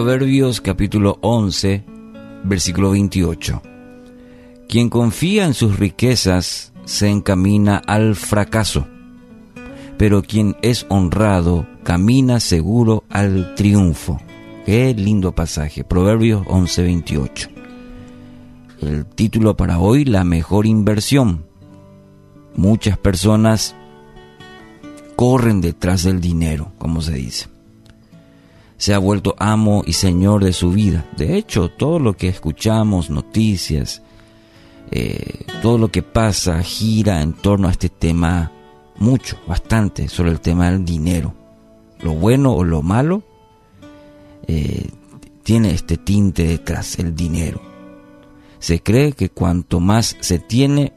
Proverbios capítulo 11, versículo 28. Quien confía en sus riquezas se encamina al fracaso, pero quien es honrado camina seguro al triunfo. Qué lindo pasaje, Proverbios 11, 28. El título para hoy, la mejor inversión. Muchas personas corren detrás del dinero, como se dice se ha vuelto amo y señor de su vida. De hecho, todo lo que escuchamos, noticias, eh, todo lo que pasa gira en torno a este tema mucho, bastante, sobre el tema del dinero. Lo bueno o lo malo eh, tiene este tinte detrás, el dinero. Se cree que cuanto más se tiene,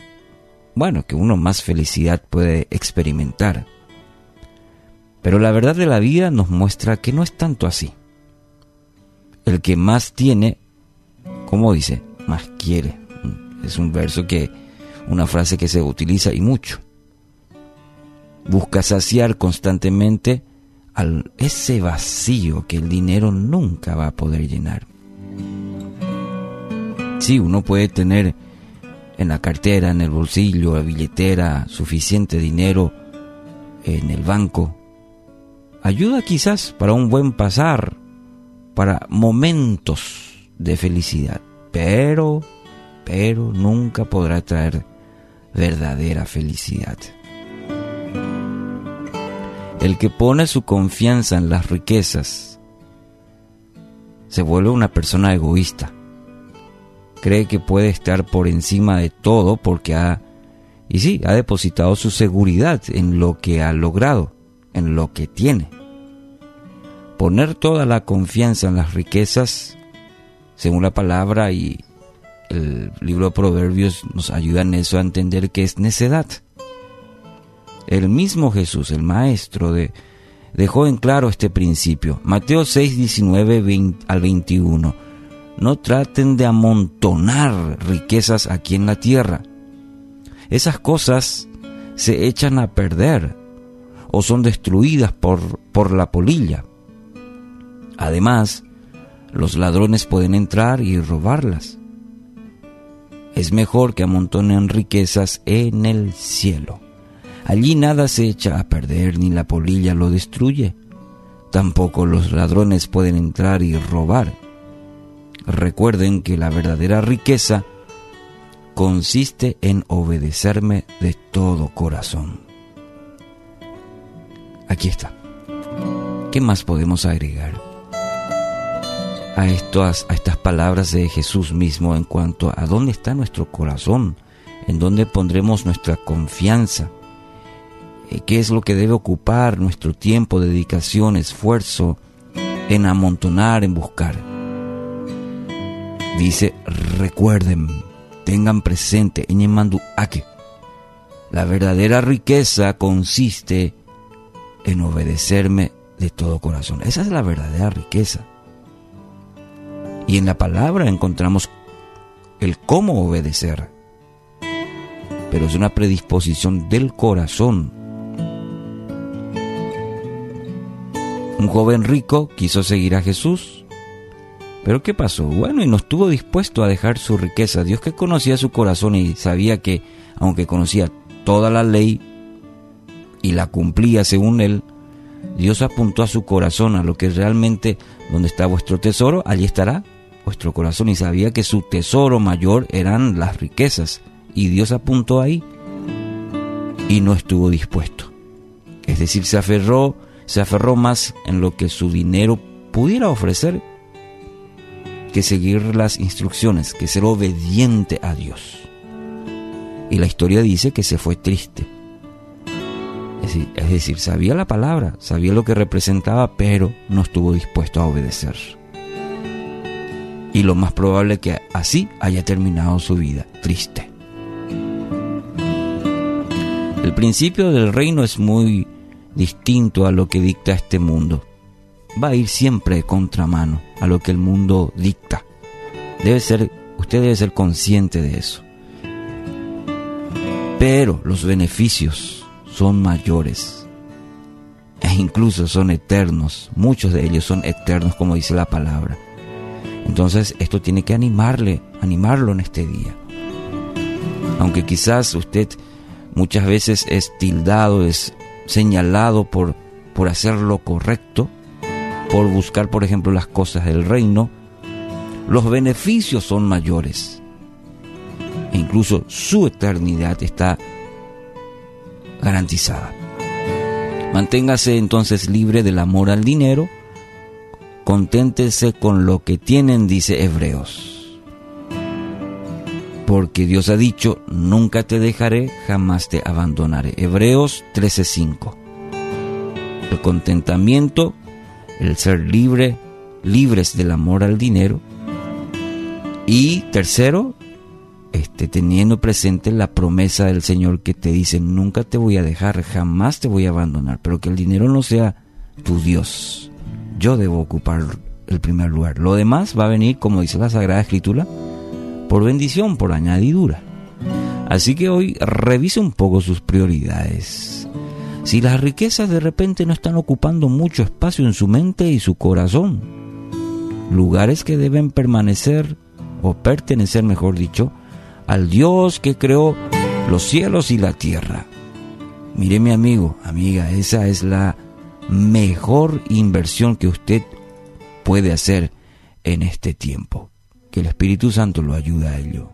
bueno, que uno más felicidad puede experimentar. Pero la verdad de la vida nos muestra que no es tanto así. El que más tiene, como dice, más quiere. Es un verso que, una frase que se utiliza y mucho. Busca saciar constantemente ese vacío que el dinero nunca va a poder llenar. Sí, uno puede tener en la cartera, en el bolsillo, la billetera, suficiente dinero en el banco, ayuda quizás para un buen pasar, para momentos de felicidad, pero, pero nunca podrá traer verdadera felicidad. El que pone su confianza en las riquezas se vuelve una persona egoísta. Cree que puede estar por encima de todo porque ha, y sí, ha depositado su seguridad en lo que ha logrado en lo que tiene. Poner toda la confianza en las riquezas, según la palabra y el libro de Proverbios nos ayuda en eso a entender que es necedad. El mismo Jesús, el Maestro, de, dejó en claro este principio. Mateo 6, 19 al 21. No traten de amontonar riquezas aquí en la tierra. Esas cosas se echan a perder o son destruidas por, por la polilla. Además, los ladrones pueden entrar y robarlas. Es mejor que amontonen riquezas en el cielo. Allí nada se echa a perder ni la polilla lo destruye. Tampoco los ladrones pueden entrar y robar. Recuerden que la verdadera riqueza consiste en obedecerme de todo corazón. Aquí está. ¿Qué más podemos agregar a, estas, a estas palabras de Jesús mismo en cuanto a dónde está nuestro corazón? ¿En dónde pondremos nuestra confianza? Eh, ¿Qué es lo que debe ocupar nuestro tiempo, dedicación, esfuerzo en amontonar, en buscar? Dice, recuerden, tengan presente, en. La verdadera riqueza consiste en obedecerme de todo corazón. Esa es la verdadera riqueza. Y en la palabra encontramos el cómo obedecer. Pero es una predisposición del corazón. Un joven rico quiso seguir a Jesús. Pero ¿qué pasó? Bueno, y no estuvo dispuesto a dejar su riqueza. Dios que conocía su corazón y sabía que, aunque conocía toda la ley, y la cumplía según él, Dios apuntó a su corazón, a lo que realmente donde está vuestro tesoro, allí estará vuestro corazón. Y sabía que su tesoro mayor eran las riquezas. Y Dios apuntó ahí y no estuvo dispuesto. Es decir, se aferró, se aferró más en lo que su dinero pudiera ofrecer que seguir las instrucciones, que ser obediente a Dios. Y la historia dice que se fue triste es decir, sabía la palabra, sabía lo que representaba, pero no estuvo dispuesto a obedecer. Y lo más probable es que así haya terminado su vida, triste. El principio del reino es muy distinto a lo que dicta este mundo. Va a ir siempre contramano a lo que el mundo dicta. Debe ser, usted debe ser consciente de eso. Pero los beneficios son mayores. e incluso son eternos. Muchos de ellos son eternos, como dice la palabra. Entonces esto tiene que animarle, animarlo en este día. Aunque quizás usted muchas veces es tildado, es señalado por, por hacer lo correcto, por buscar, por ejemplo, las cosas del reino, los beneficios son mayores. E incluso su eternidad está garantizada. Manténgase entonces libre del amor al dinero, conténtese con lo que tienen, dice Hebreos. Porque Dios ha dicho, nunca te dejaré, jamás te abandonaré. Hebreos 13:5. El contentamiento, el ser libre, libres del amor al dinero. Y tercero, este, teniendo presente la promesa del Señor que te dice, nunca te voy a dejar, jamás te voy a abandonar, pero que el dinero no sea tu Dios. Yo debo ocupar el primer lugar. Lo demás va a venir, como dice la Sagrada Escritura, por bendición, por añadidura. Así que hoy revise un poco sus prioridades. Si las riquezas de repente no están ocupando mucho espacio en su mente y su corazón, lugares que deben permanecer o pertenecer, mejor dicho, al Dios que creó los cielos y la tierra. Mire mi amigo, amiga, esa es la mejor inversión que usted puede hacer en este tiempo. Que el Espíritu Santo lo ayude a ello.